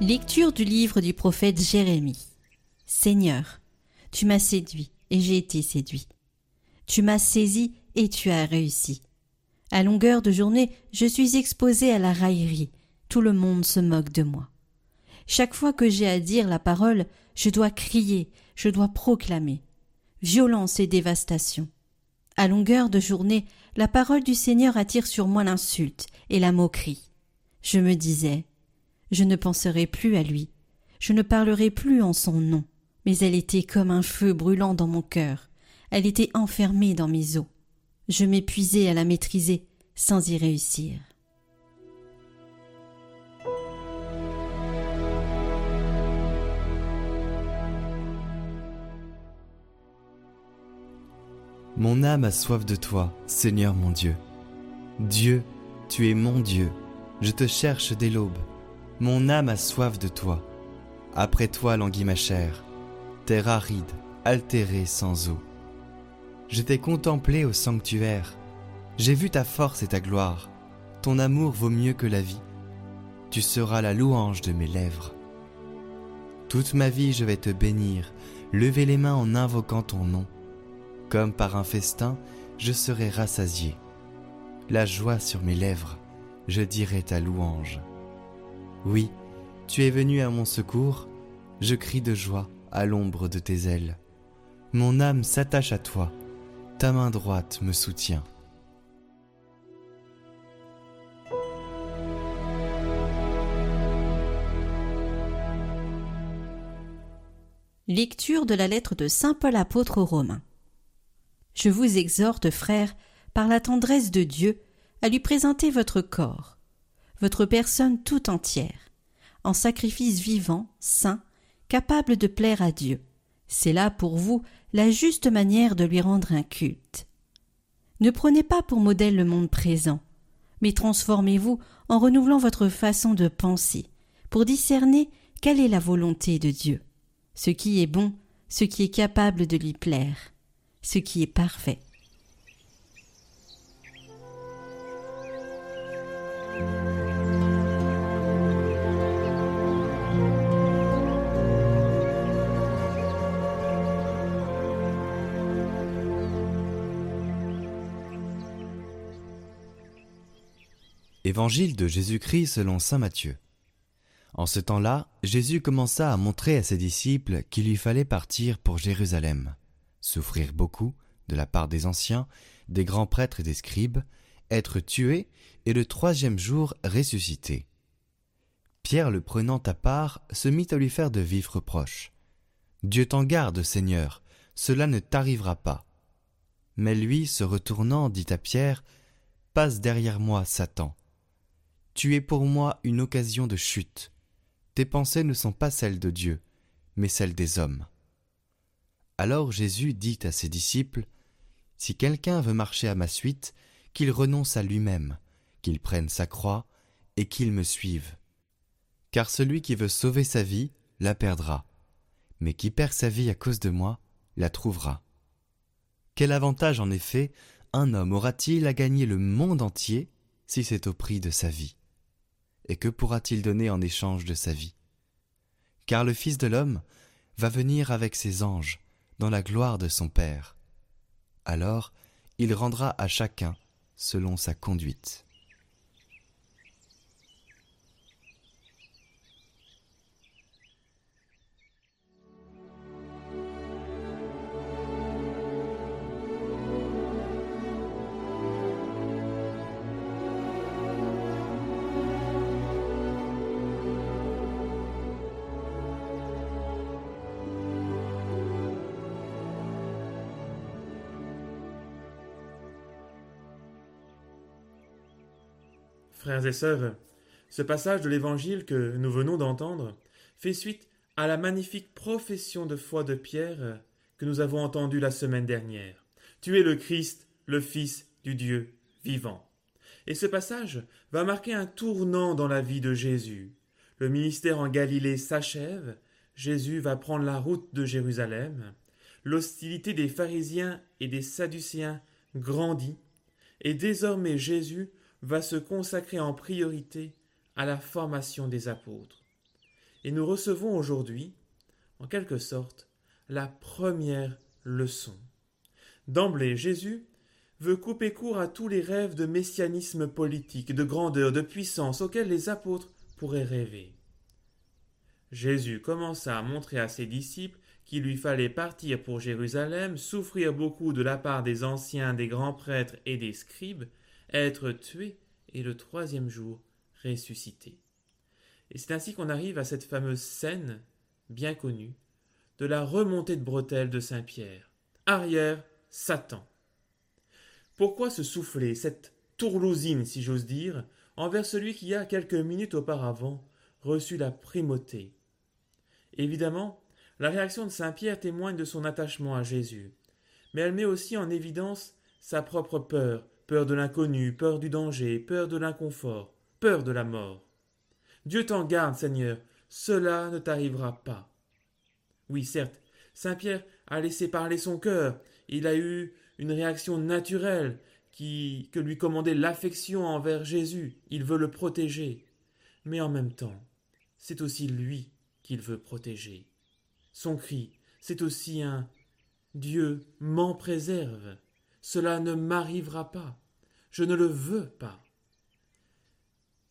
Lecture du livre du prophète Jérémie. Seigneur, tu m'as séduit et j'ai été séduit. Tu m'as saisi et tu as réussi. À longueur de journée, je suis exposé à la raillerie. Tout le monde se moque de moi. Chaque fois que j'ai à dire la parole, je dois crier, je dois proclamer. Violence et dévastation. À longueur de journée, la parole du Seigneur attire sur moi l'insulte et la moquerie. Je me disais, je ne penserai plus à lui, je ne parlerai plus en son nom, mais elle était comme un feu brûlant dans mon cœur, elle était enfermée dans mes os. Je m'épuisais à la maîtriser sans y réussir. Mon âme a soif de toi, Seigneur mon Dieu. Dieu, tu es mon Dieu, je te cherche dès l'aube. Mon âme a soif de toi. Après toi languit ma chair, terre aride, altérée sans eau. Je t'ai contemplé au sanctuaire, j'ai vu ta force et ta gloire. Ton amour vaut mieux que la vie. Tu seras la louange de mes lèvres. Toute ma vie je vais te bénir, lever les mains en invoquant ton nom. Comme par un festin, je serai rassasié. La joie sur mes lèvres, je dirai ta louange. Oui, tu es venu à mon secours, je crie de joie à l'ombre de tes ailes. Mon âme s'attache à toi, ta main droite me soutient. Lecture de la lettre de Saint Paul apôtre aux Romains. Je vous exhorte, frères, par la tendresse de Dieu, à lui présenter votre corps, votre personne tout entière, en sacrifice vivant, saint, capable de plaire à Dieu. C'est là pour vous la juste manière de lui rendre un culte. Ne prenez pas pour modèle le monde présent, mais transformez-vous en renouvelant votre façon de penser, pour discerner quelle est la volonté de Dieu, ce qui est bon, ce qui est capable de lui plaire, ce qui est parfait. Évangile de Jésus-Christ selon Saint Matthieu. En ce temps-là, Jésus commença à montrer à ses disciples qu'il lui fallait partir pour Jérusalem, souffrir beaucoup de la part des anciens, des grands prêtres et des scribes, être tué et le troisième jour ressuscité. Pierre le prenant à part se mit à lui faire de vifs reproches. Dieu t'en garde, Seigneur, cela ne t'arrivera pas. Mais lui, se retournant, dit à Pierre, Passe derrière moi, Satan. Tu es pour moi une occasion de chute. Tes pensées ne sont pas celles de Dieu, mais celles des hommes. Alors Jésus dit à ses disciples, Si quelqu'un veut marcher à ma suite, qu'il renonce à lui-même, qu'il prenne sa croix, et qu'il me suive. Car celui qui veut sauver sa vie, la perdra, mais qui perd sa vie à cause de moi, la trouvera. Quel avantage en effet un homme aura-t-il à gagner le monde entier si c'est au prix de sa vie? Et que pourra-t-il donner en échange de sa vie? Car le Fils de l'homme va venir avec ses anges dans la gloire de son Père. Alors il rendra à chacun selon sa conduite. Frères et sœurs, ce passage de l'Évangile que nous venons d'entendre fait suite à la magnifique profession de foi de Pierre que nous avons entendue la semaine dernière. Tu es le Christ, le Fils du Dieu vivant. Et ce passage va marquer un tournant dans la vie de Jésus. Le ministère en Galilée s'achève, Jésus va prendre la route de Jérusalem, l'hostilité des pharisiens et des sadducéens grandit, et désormais Jésus va se consacrer en priorité à la formation des apôtres. Et nous recevons aujourd'hui, en quelque sorte, la première leçon. D'emblée, Jésus veut couper court à tous les rêves de messianisme politique, de grandeur, de puissance auxquels les apôtres pourraient rêver. Jésus commença à montrer à ses disciples qu'il lui fallait partir pour Jérusalem, souffrir beaucoup de la part des anciens, des grands prêtres et des scribes, être tué et le troisième jour ressuscité. Et c'est ainsi qu'on arrive à cette fameuse scène, bien connue, de la remontée de bretelles de Saint Pierre. Arrière, Satan. Pourquoi se souffler cette tourlousine, si j'ose dire, envers celui qui a quelques minutes auparavant reçu la primauté? Évidemment, la réaction de Saint Pierre témoigne de son attachement à Jésus, mais elle met aussi en évidence sa propre peur, peur de l'inconnu, peur du danger, peur de l'inconfort, peur de la mort. Dieu t'en garde, Seigneur, cela ne t'arrivera pas. Oui, certes, Saint Pierre a laissé parler son cœur, il a eu une réaction naturelle que lui commandait l'affection envers Jésus. Il veut le protéger. Mais en même temps, c'est aussi lui qu'il veut protéger. Son cri, c'est aussi un Dieu m'en préserve. Cela ne m'arrivera pas. Je ne le veux pas.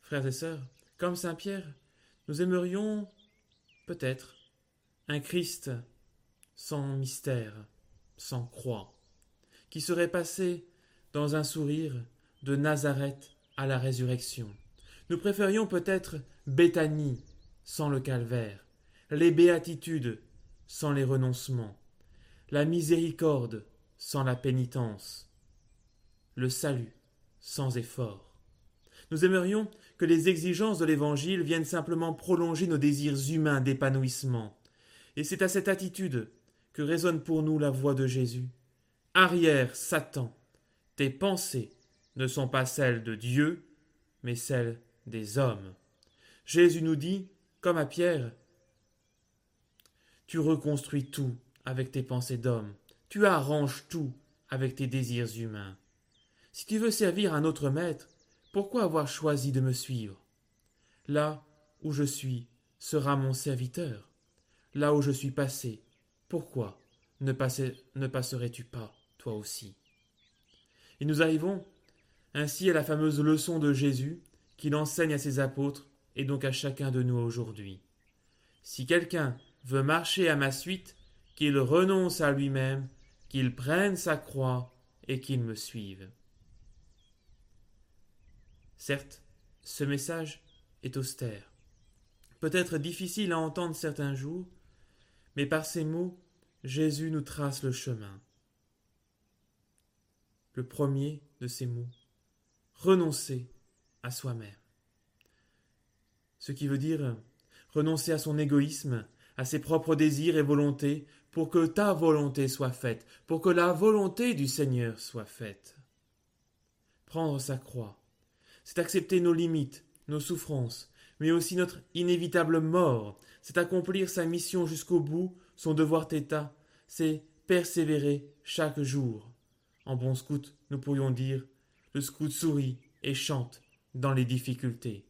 Frères et sœurs, comme Saint Pierre, nous aimerions peut-être un Christ sans mystère, sans croix, qui serait passé dans un sourire de Nazareth à la résurrection. Nous préférions peut-être Béthanie sans le calvaire, les béatitudes sans les renoncements, la miséricorde sans la pénitence, le salut sans effort. Nous aimerions que les exigences de l'Évangile viennent simplement prolonger nos désirs humains d'épanouissement. Et c'est à cette attitude que résonne pour nous la voix de Jésus. Arrière, Satan, tes pensées ne sont pas celles de Dieu, mais celles des hommes. Jésus nous dit, comme à Pierre, Tu reconstruis tout avec tes pensées d'homme, tu arranges tout avec tes désirs humains. Si tu veux servir un autre maître, pourquoi avoir choisi de me suivre? Là où je suis sera mon serviteur. Là où je suis passé, pourquoi ne, passerais-tu pas toi aussi? Et nous arrivons ainsi à la fameuse leçon de Jésus qu'il enseigne à ses apôtres et donc à chacun de nous aujourd'hui. Si quelqu'un veut marcher à ma suite, qu'il renonce à lui-même, qu'il prenne sa croix et qu'il me suive. Certes, ce message est austère, peut-être difficile à entendre certains jours, mais par ces mots, Jésus nous trace le chemin le premier de ces mots. Renoncer à soi-même. Ce qui veut dire renoncer à son égoïsme, à ses propres désirs et volontés, pour que ta volonté soit faite, pour que la volonté du Seigneur soit faite. Prendre sa croix, c'est accepter nos limites, nos souffrances, mais aussi notre inévitable mort, c'est accomplir sa mission jusqu'au bout, son devoir d'état, c'est persévérer chaque jour, en bon scout, nous pourrions dire le scout sourit et chante dans les difficultés.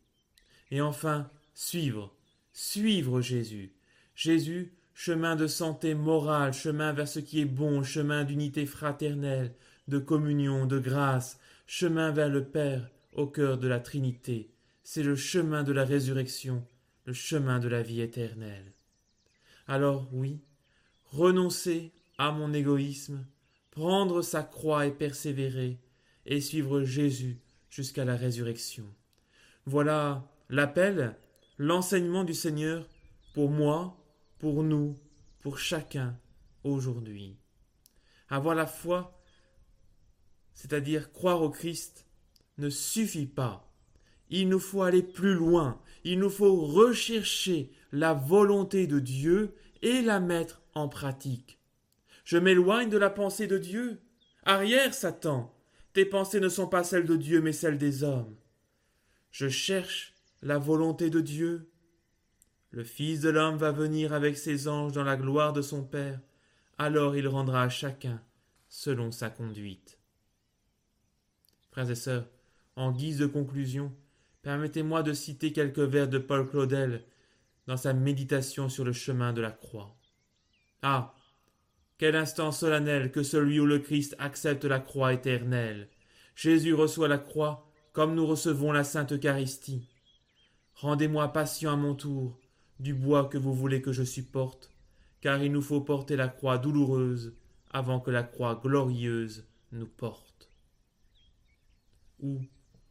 Et enfin, suivre, suivre Jésus. Jésus, chemin de santé morale, chemin vers ce qui est bon, chemin d'unité fraternelle, de communion, de grâce, chemin vers le Père au cœur de la Trinité. C'est le chemin de la résurrection, le chemin de la vie éternelle. Alors oui, renoncer à mon égoïsme, prendre sa croix et persévérer, et suivre Jésus jusqu'à la résurrection. Voilà l'appel, l'enseignement du Seigneur pour moi, pour nous, pour chacun aujourd'hui. Avoir la foi, c'est-à-dire croire au Christ, ne suffit pas. il nous faut aller plus loin, il nous faut rechercher la volonté de Dieu et la mettre en pratique. Je m'éloigne de la pensée de Dieu. Arrière, Satan. Tes pensées ne sont pas celles de Dieu, mais celles des hommes. Je cherche la volonté de Dieu. Le Fils de l'homme va venir avec ses anges dans la gloire de son Père. Alors il rendra à chacun selon sa conduite. Frères et sœurs, en guise de conclusion, permettez-moi de citer quelques vers de Paul Claudel dans sa méditation sur le chemin de la croix. Ah. Quel instant solennel que celui où le Christ accepte la croix éternelle. Jésus reçoit la croix comme nous recevons la Sainte Eucharistie. Rendez-moi patient à mon tour du bois que vous voulez que je supporte, car il nous faut porter la croix douloureuse avant que la croix glorieuse nous porte. Ou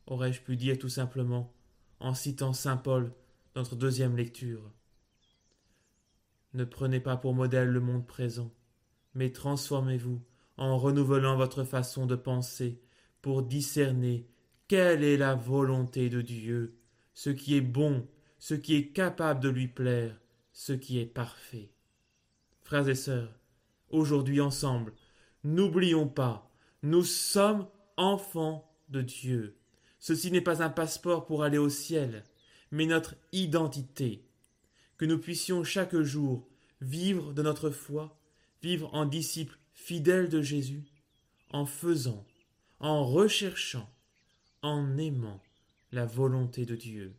aurais-je pu dire tout simplement, en citant saint Paul notre deuxième lecture. Ne prenez pas pour modèle le monde présent, mais transformez-vous en renouvelant votre façon de penser pour discerner quelle est la volonté de Dieu, ce qui est bon, ce qui est capable de lui plaire, ce qui est parfait. Frères et sœurs, aujourd'hui ensemble, n'oublions pas, nous sommes enfants de Dieu. Ceci n'est pas un passeport pour aller au ciel, mais notre identité. Que nous puissions chaque jour vivre de notre foi, vivre en disciples fidèles de Jésus, en faisant, en recherchant, en aimant la volonté de Dieu.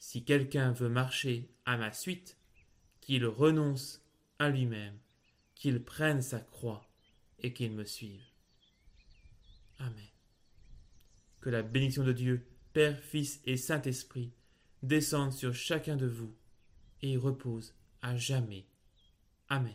Si quelqu'un veut marcher à ma suite, qu'il renonce à lui-même, qu'il prenne sa croix et qu'il me suive. Amen que la bénédiction de Dieu, Père, Fils et Saint-Esprit, descende sur chacun de vous et repose à jamais. Amen.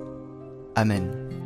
Amen.